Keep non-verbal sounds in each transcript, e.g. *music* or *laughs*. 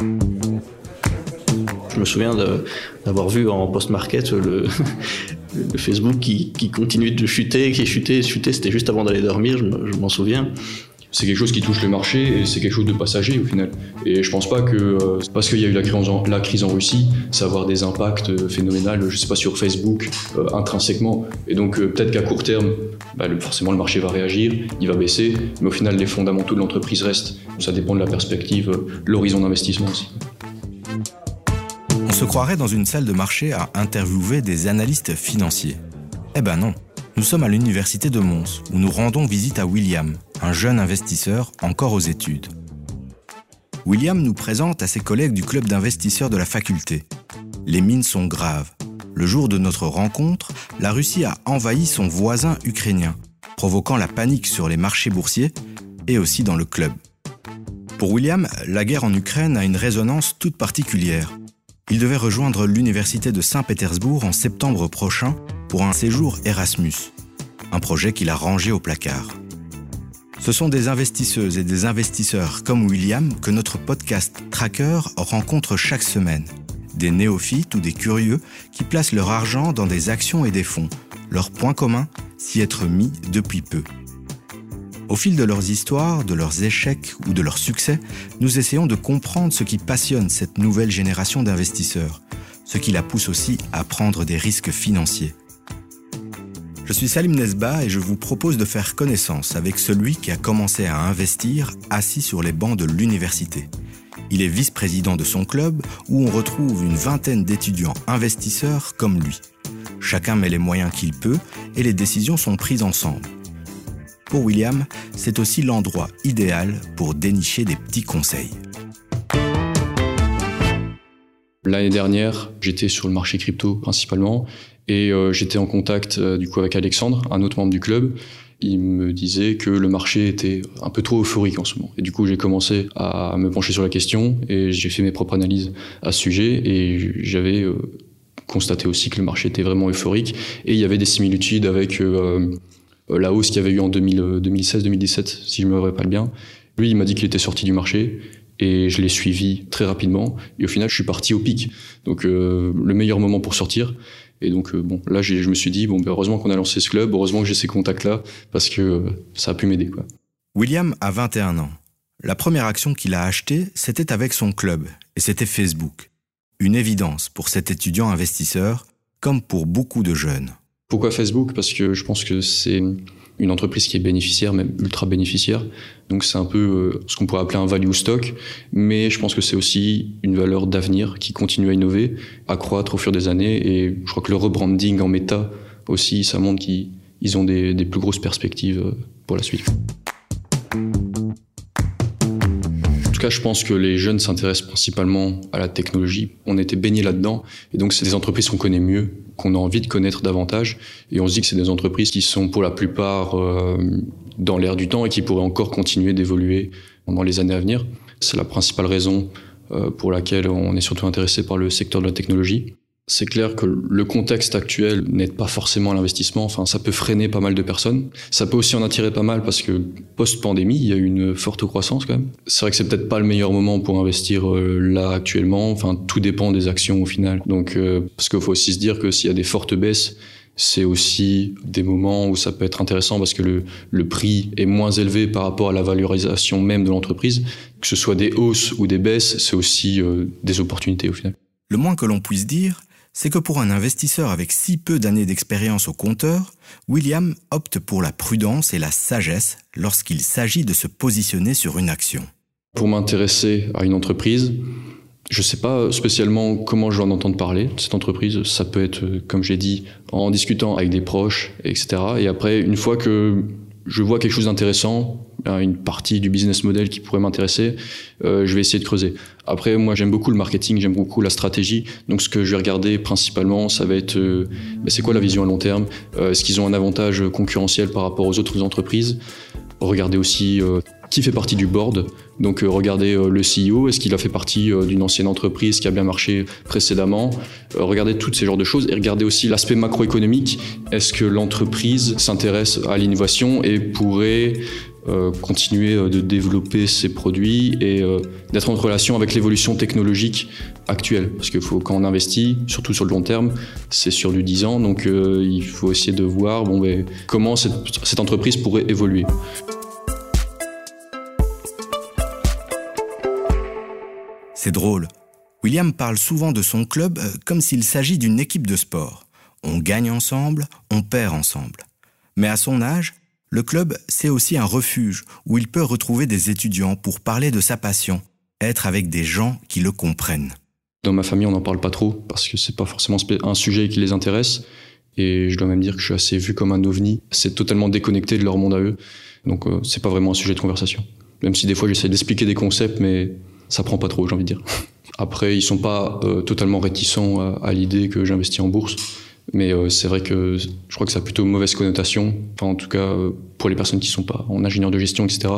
Je me souviens d'avoir vu en post-market le, *laughs* Facebook qui, continue de chuter, qui chutait, chutait, c'était juste avant d'aller dormir, je m'en souviens c'est quelque chose qui touche le marché et c'est quelque chose de passager au final. Et je pense pas que euh, parce qu'il y a eu la crise, en, Russie, ça va avoir des impacts euh, phénoménaux, je sais pas, sur Facebook euh, intrinsèquement. Et donc peut-être qu'à court terme, bah, forcément le marché va réagir, il va baisser, mais au final les fondamentaux de l'entreprise restent. Ça dépend de la perspective, l'horizon d'investissement aussi. On se croirait dans une salle de marché à interviewer des analystes financiers. Eh ben non. Nous sommes à l'université de Mons, où nous rendons visite à William, un jeune investisseur encore aux études. William nous présente à ses collègues du club d'investisseurs de la faculté. Les mines sont graves. Le jour de notre rencontre, la Russie a envahi son voisin ukrainien, provoquant la panique sur les marchés boursiers et aussi dans le club. Pour William, la guerre en Ukraine a une résonance toute particulière. Il devait rejoindre l'université de Saint-Pétersbourg en septembre prochain pour un séjour Erasmus, un projet qu'il a rangé au placard. Ce sont des investisseuses et des investisseurs comme William que notre podcast Tracker rencontre chaque semaine. Des néophytes ou des curieux qui placent leur argent dans des actions et des fonds. Leur point commun, s'y être mis depuis peu. Au fil de leurs histoires, de leurs échecs ou de leurs succès, nous essayons de comprendre ce qui passionne cette nouvelle génération d'investisseurs, ce qui la pousse aussi à prendre des risques financiers. Je suis Salim Nesba et je vous propose de faire connaissance avec celui qui a commencé à investir assis sur les bancs de l'université. Il est vice-président de son club où on retrouve une vingtaine d'étudiants investisseurs comme lui. Chacun met les moyens qu'il peut et les décisions sont prises ensemble. Pour William, c'est aussi l'endroit idéal pour dénicher des petits conseils. L'année dernière, j'étais sur le marché crypto principalement et euh, j'étais en contact euh, du coup avec Alexandre, un autre membre du club. Il me disait que le marché était un peu trop euphorique en ce moment. Et du coup, j'ai commencé à me pencher sur la question et j'ai fait mes propres analyses à ce sujet et j'avais euh, constaté aussi que le marché était vraiment euphorique et il y avait des similitudes avec la hausse qu'il y avait eu en 2016-2017, si je me rappelle bien. Lui, il m'a dit qu'il était sorti du marché et je l'ai suivi très rapidement et au final je suis parti au pic donc le meilleur moment pour sortir et donc, euh, bon, là, je me suis dit, bon, ben, heureusement qu'on a lancé ce club, heureusement que j'ai ces contacts-là, parce que euh, ça a pu m'aider, quoi. William a 21 ans. La première action qu'il a achetée, c'était avec son club, et c'était Facebook. Une évidence pour cet étudiant investisseur, comme pour beaucoup de jeunes. Pourquoi Facebook? Parce que je pense que c'est une entreprise qui est bénéficiaire, même ultra bénéficiaire. Donc c'est un peu euh, ce qu'on pourrait appeler un value stock, mais je pense que c'est aussi une valeur d'avenir qui continue à innover, à croître au fur des années. Et je crois que le rebranding en méta aussi, ça montre qu'ils ont des, plus grosses perspectives euh, pour la suite. Tout cas, je pense que les jeunes s'intéressent principalement à la technologie. On était baigné là-dedans, et donc c'est des entreprises qu'on connaît mieux, qu'on a envie de connaître davantage, et on se dit que c'est des entreprises qui sont pour la plupart euh, dans l'air du temps et qui pourraient encore continuer d'évoluer dans les années à venir. C'est la principale raison euh, pour laquelle on est surtout intéressé par le secteur de la technologie. C'est clair que le contexte actuel n'aide pas forcément à l'investissement. Enfin, ça peut freiner pas mal de personnes. Ça peut aussi en attirer pas mal parce que post-pandémie, il y a eu une forte croissance quand même. C'est vrai que c'est peut-être pas le meilleur moment pour investir euh, là actuellement. Enfin, tout dépend des actions au final. Donc, euh, parce qu'il faut aussi se dire que s'il y a des fortes baisses, c'est aussi des moments où ça peut être intéressant parce que le, le prix est moins élevé par rapport à la valorisation même de l'entreprise. Que ce soit des hausses ou des baisses, c'est aussi euh, des opportunités au final. Le moins que l'on puisse dire, c'est que pour un investisseur avec si peu d'années d'expérience au compteur, William opte pour la prudence et la sagesse lorsqu'il s'agit de se positionner sur une action. Pour m'intéresser à une entreprise, je ne sais pas spécialement comment je vais en entendre parler cette entreprise. Ça peut être, comme j'ai dit, en discutant avec des proches, etc. Et après, une fois que je vois quelque chose d'intéressant, une partie du business model qui pourrait m'intéresser, euh, je vais essayer de creuser. Après, moi, j'aime beaucoup le marketing, j'aime beaucoup la stratégie. Donc, ce que je vais regarder principalement, ça va être euh, ben, c'est quoi la vision à long terme? Euh, Est-ce qu'ils ont un avantage concurrentiel par rapport aux autres entreprises? Regarder aussi qui fait partie du board. Donc regardez le CEO, est-ce qu'il a fait partie d'une ancienne entreprise qui a bien marché précédemment? Regardez toutes ces genres de choses et regardez aussi l'aspect macroéconomique. Est-ce que l'entreprise s'intéresse à l'innovation et pourrait euh, continuer euh, de développer ses produits et euh, d'être en relation avec l'évolution technologique actuelle. Parce que faut, quand on investit, surtout sur le long terme, c'est sur du 10 ans, donc il faut essayer de voir comment cette entreprise pourrait évoluer. C'est drôle. William parle souvent de son club comme s'il s'agit d'une équipe de sport. On gagne ensemble, on perd ensemble. Mais à son âge, le club, c'est aussi un refuge où il peut retrouver des étudiants pour parler de sa passion, être avec des gens qui le comprennent. Dans ma famille, on n'en parle pas trop parce que c'est pas forcément un sujet qui les intéresse. Et je dois même dire que je suis assez vu comme un ovni. C'est totalement déconnecté de leur monde à eux. Donc euh, c'est pas vraiment un sujet de conversation. Même si des fois j'essaie d'expliquer des concepts, mais ça prend pas trop, j'ai envie de dire. *laughs* Après, ils sont pas euh, totalement réticents à, à l'idée que j'investis en bourse. Mais euh, c'est vrai que je crois que ça a plutôt mauvaise connotation. Enfin, en tout cas, euh, pour les personnes qui sont pas en ingénieur de gestion, etc.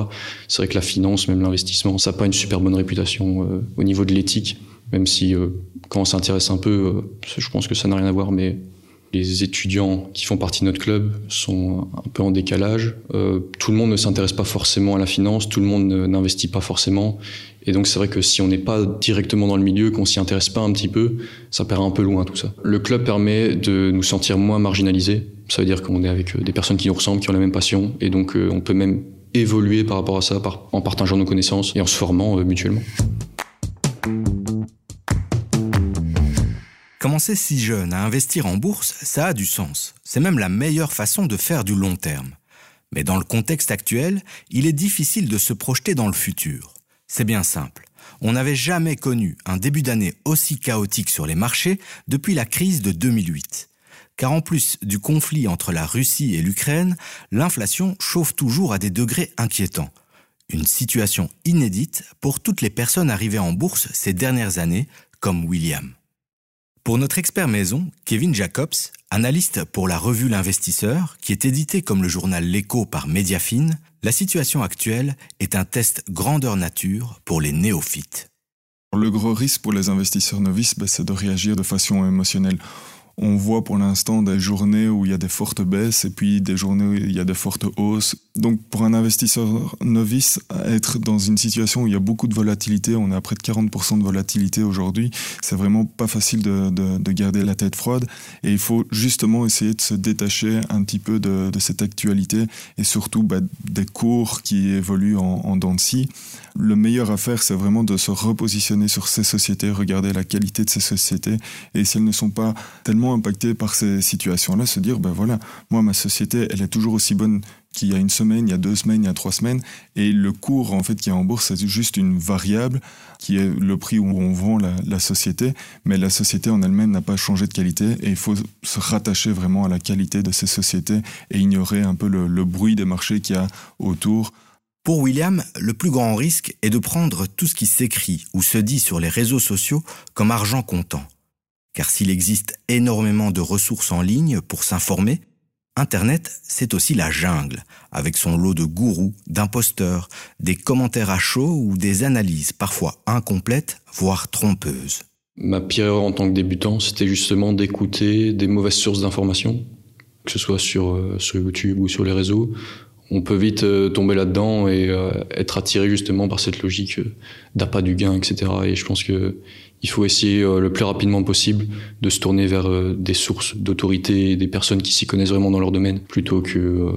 C'est vrai que la finance, même l'investissement, ça n'a pas une super bonne réputation euh, au niveau de l'éthique. Même si, quand on s'intéresse un peu, je pense que ça n'a rien à voir, mais les étudiants qui font partie de notre club sont un peu en décalage. tout le monde ne s'intéresse pas forcément à la finance, tout le monde n'investit pas forcément. Et donc c'est vrai que si on n'est pas directement dans le milieu, qu'on s'y intéresse pas un petit peu, ça perd un peu loin tout ça. Le club permet de nous sentir moins marginalisés. Ça veut dire qu'on est avec euh, des personnes qui nous ressemblent, qui ont la même passion, et donc euh, on peut même évoluer par rapport à ça en partageant nos connaissances et en se formant euh, mutuellement. Commencer si jeune à investir en bourse, ça a du sens. C'est même la meilleure façon de faire du long terme. Mais dans le contexte actuel, il est difficile de se projeter dans le futur. C'est bien simple. On n'avait jamais connu un début d'année aussi chaotique sur les marchés depuis la crise de 2008. Car en plus du conflit entre la Russie et l'Ukraine, l'inflation chauffe toujours à des degrés inquiétants. Une situation inédite pour toutes les personnes arrivées en bourse ces dernières années, comme William. Pour notre expert maison, Kevin Jacobs, analyste pour la revue L'Investisseur, qui est édité comme le journal L'Écho par Mediafine, la situation actuelle est un test grandeur nature pour les néophytes. Le gros risque pour les investisseurs novices, ben, c'est de réagir de façon émotionnelle on voit pour l'instant des journées où il y a des fortes baisses et puis des journées où il y a des fortes hausses. Donc pour un investisseur novice, être dans une situation où il y a beaucoup de volatilité, on est à près de 40% de volatilité aujourd'hui, c'est vraiment pas facile de, garder la tête froide. Et il faut justement essayer de se détacher un petit peu de, cette actualité et surtout bah, des cours qui évoluent en, en dents de le meilleur à faire, c'est vraiment de se repositionner sur ces sociétés, regarder la qualité de ces sociétés, et si elles ne sont pas tellement impactées par ces situations-là, se dire, ben voilà, moi, ma société, elle est toujours aussi bonne qu'il y a une semaine, il y a deux semaines, il y a trois semaines, et le cours, en fait, qui est en bourse, c'est juste une variable qui est le prix où on vend la, société, mais la société en elle-même n'a pas changé de qualité, et il faut se rattacher vraiment à la qualité de ces sociétés et ignorer un peu le bruit des marchés qu'il y a autour. Pour William, le plus grand risque est de prendre tout ce qui s'écrit ou se dit sur les réseaux sociaux comme argent comptant. Car s'il existe énormément de ressources en ligne pour s'informer, Internet, c'est aussi la jungle, avec son lot de gourous, d'imposteurs, des commentaires à chaud ou des analyses parfois incomplètes, voire trompeuses. Ma pire erreur en tant que débutant, c'était justement d'écouter des mauvaises sources d'informations, que ce soit sur, euh, sur YouTube ou sur les réseaux, on peut vite euh, tomber là-dedans et euh, être attiré justement par cette logique euh, d'appât du gain, etc. Et je pense que il faut essayer le plus rapidement possible de se tourner vers des sources d'autorité, des personnes qui s'y connaissent vraiment dans leur domaine, plutôt que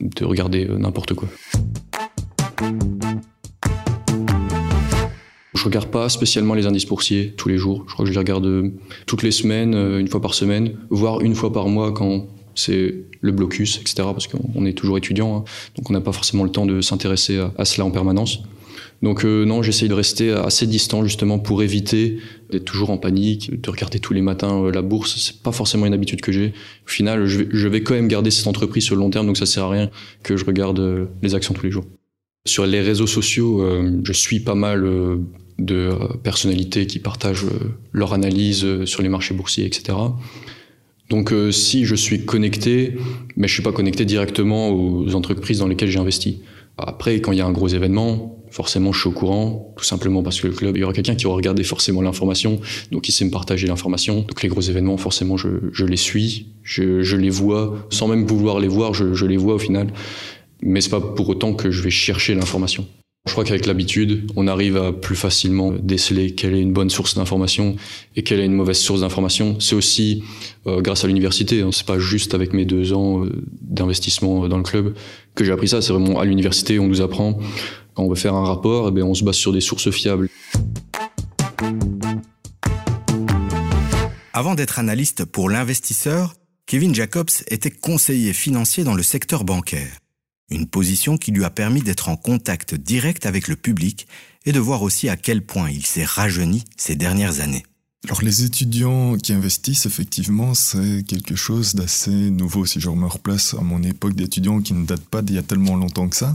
de regarder n'importe quoi. Je regarde pas spécialement les indices boursiers tous les jours. Je crois que je les regarde toutes les semaines, une fois par semaine, voire une fois par mois quand c'est le blocus, etc. Parce qu'on est toujours étudiant, hein. donc on n'a pas forcément le temps de s'intéresser à, cela en permanence. Donc euh, non, j'essaye de rester assez distant justement pour éviter d'être toujours en panique, de regarder tous les matins euh, la bourse. C'est pas forcément une habitude que j'ai. Au final, je vais, quand même garder cette entreprise sur le long terme, donc ça sert à rien que je regarde euh, les actions tous les jours. Sur les réseaux sociaux, je suis pas mal de personnalités qui partagent leur analyse sur les marchés boursiers, etc. Donc euh, si je suis connecté, mais je suis pas connecté directement aux entreprises dans lesquelles j'ai investi. Après, quand il y a un gros événement, forcément je suis au courant, tout simplement parce que le club, il y aura quelqu'un qui aura regardé forcément l'information, donc il sait me partager l'information. Donc les gros événements, forcément, je, je les suis, je, je, les vois, sans même vouloir les voir, je, je les vois au final. Mais c'est pas pour autant que je vais chercher l'information. Je crois qu'avec l'habitude, on arrive à plus facilement déceler quelle est une bonne source d'information et quelle est une mauvaise source d'information. C'est aussi euh, grâce à l'université. Hein. C'est pas juste avec mes deux ans euh, d'investissement dans le club que j'ai appris ça. C'est vraiment à l'université, on nous apprend quand on veut faire un rapport, eh bien, on se base sur des sources fiables. Avant d'être analyste pour l'investisseur, Kevin Jacobs était conseiller financier dans le secteur bancaire. Une position qui lui a permis d'être en contact direct avec le public et de voir aussi à quel point il s'est rajeuni ces dernières années. Alors les étudiants qui investissent, effectivement, c'est quelque chose d'assez nouveau. Si je me replace à mon époque d'étudiant qui ne date pas d'il y a tellement longtemps que ça,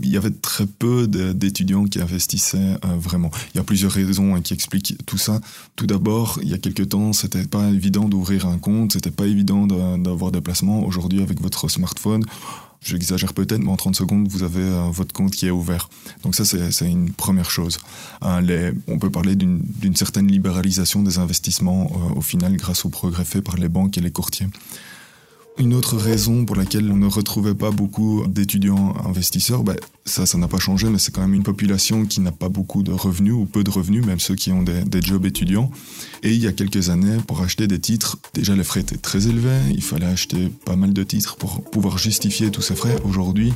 il y avait très peu d'étudiants qui investissaient euh, vraiment. Il y a plusieurs raisons hein, qui expliquent tout ça. Tout d'abord, il y a quelques temps, c'était pas évident d'ouvrir un compte, c'était pas évident d'avoir des placements. Aujourd'hui, avec votre smartphone, J'exagère peut-être, mais en 30 secondes, vous avez euh, votre compte qui est ouvert. Donc ça, c'est une première chose. Euh, on peut parler d'une certaine libéralisation des investissements euh, au final grâce au progrès fait par les banques et les courtiers. Une autre raison pour laquelle on ne retrouvait pas beaucoup d'étudiants investisseurs, ben, ça, ça n'a pas changé, mais c'est quand même une population qui n'a pas beaucoup de revenus ou peu de revenus, même ceux qui ont des, jobs étudiants. Et il y a quelques années, pour acheter des titres, déjà les frais étaient très élevés, il fallait acheter pas mal de titres pour pouvoir justifier tous ces frais. Aujourd'hui,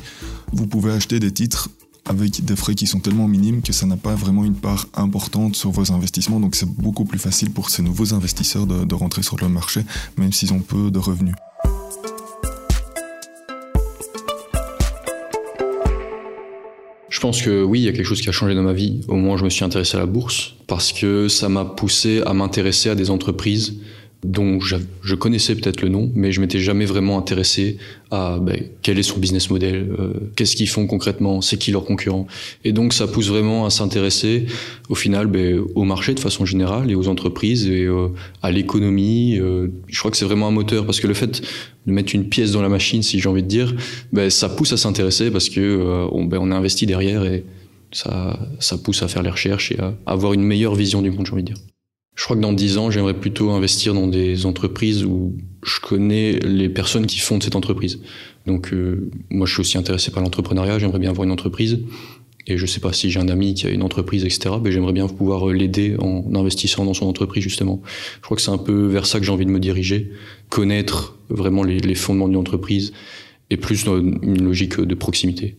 vous pouvez acheter des titres avec des frais qui sont tellement minimes que ça n'a pas vraiment une part importante sur vos investissements. Donc c'est beaucoup plus facile pour ces nouveaux investisseurs de rentrer sur le marché, même s'ils ont peu de revenus. Je pense que oui, il y a quelque chose qui a changé dans ma vie. Au moins, je me suis intéressé à la bourse parce que ça m'a poussé à m'intéresser à des entreprises dont je connaissais peut-être le nom, mais je m'étais jamais vraiment intéressé à ben, quel est son business model, euh, qu'est-ce qu'ils font concrètement, c'est qui leurs concurrents. Et donc ça pousse vraiment à s'intéresser au final ben, au marché de façon générale et aux entreprises et euh, à l'économie. Euh, je crois que c'est vraiment un moteur parce que le fait de mettre une pièce dans la machine, si j'ai envie de dire, ben, ça pousse à s'intéresser parce que on, ben, on a investi derrière et ça, ça pousse à faire les recherches et à avoir une meilleure vision du monde, j'ai envie de dire. Je crois que dans dix ans, j'aimerais plutôt investir dans des entreprises où je connais les personnes qui font de cette entreprise. Donc, euh, moi, je suis aussi intéressé par l'entrepreneuriat. J'aimerais bien avoir une entreprise. Et je sais pas si j'ai un ami qui a une entreprise, etc. Mais j'aimerais bien pouvoir l'aider en investissant dans son entreprise, justement. Je crois que c'est un peu vers ça que j'ai envie de me diriger. Connaître vraiment les, fondements d'une entreprise et plus une logique de proximité.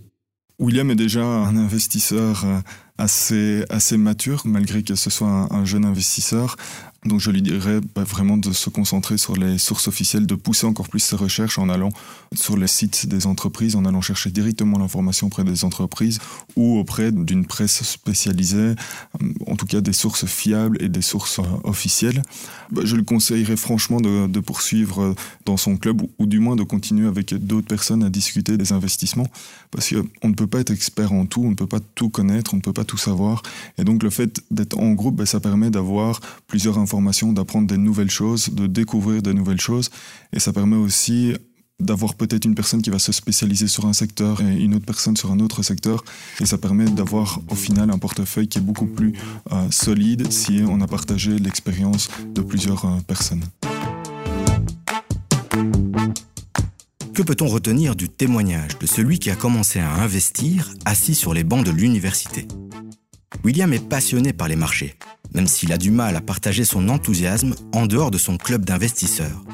William est déjà un investisseur euh, assez, mature, malgré que ce soit un, jeune investisseur. Donc je lui dirais bah, vraiment de se concentrer sur les sources officielles, de pousser encore plus ses recherches en allant sur les sites des entreprises, en allant chercher directement l'information auprès des entreprises ou auprès d'une presse spécialisée, en tout cas des sources fiables et des sources euh, officielles. Bah, je lui conseillerais franchement de, poursuivre dans son club ou, du moins de continuer avec d'autres personnes à discuter des investissements parce qu'on ne peut pas être expert en tout, on ne peut pas tout connaître, on ne peut pas tout savoir. Et donc le fait d'être en groupe, ben, ça permet d'avoir plusieurs informations, d'apprendre des nouvelles choses, de découvrir des nouvelles choses. Et ça permet aussi d'avoir peut-être une personne qui va se spécialiser sur un secteur et une autre personne sur un autre secteur. Et ça permet d'avoir au final un portefeuille qui est beaucoup plus euh, solide si on a partagé l'expérience de plusieurs euh, personnes. Que peut-on retenir du témoignage de celui qui a commencé à investir assis sur les bancs de l'université? William est passionné par les marchés, même s'il a du mal à partager son enthousiasme en dehors de son club d'investisseurs.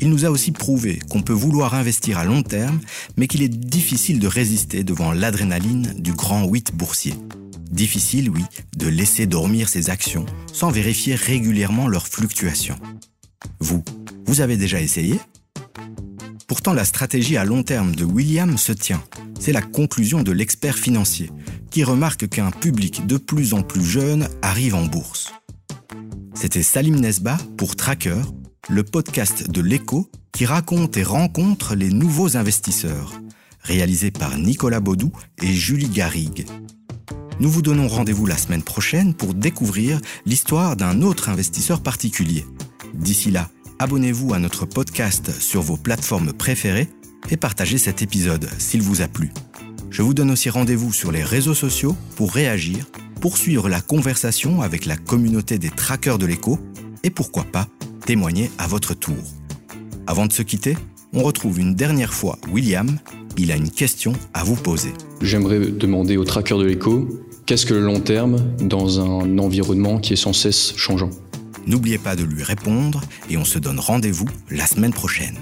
Il nous a aussi prouvé qu'on peut vouloir investir à long terme, mais qu'il est difficile de résister devant l'adrénaline du grand 8 boursier. Difficile, oui, de laisser dormir ses actions sans vérifier régulièrement leurs fluctuations. Vous, vous avez déjà essayé? Pourtant, la stratégie à long terme de William se tient. C'est la conclusion de l'expert financier, qui remarque qu'un public de plus en plus jeune arrive en bourse. C'était Salim Nesba pour Tracker, le podcast de l'écho qui raconte et rencontre les nouveaux investisseurs, réalisé par Nicolas Baudou et Julie Garrigue. Nous vous donnons rendez-vous la semaine prochaine pour découvrir l'histoire d'un autre investisseur particulier. D'ici là, abonnez-vous à notre podcast sur vos plateformes préférées et partagez cet épisode s'il vous a plu. Je vous donne aussi rendez-vous sur les réseaux sociaux pour réagir, poursuivre la conversation avec la communauté des traqueurs de l'écho et pourquoi pas témoigner à votre tour. Avant de se quitter, on retrouve une dernière fois William. Il a une question à vous poser. J'aimerais demander aux traqueurs de l'écho qu'est-ce que le long terme dans un environnement qui est sans cesse changeant? N'oubliez pas de lui répondre et on se donne rendez-vous la semaine prochaine.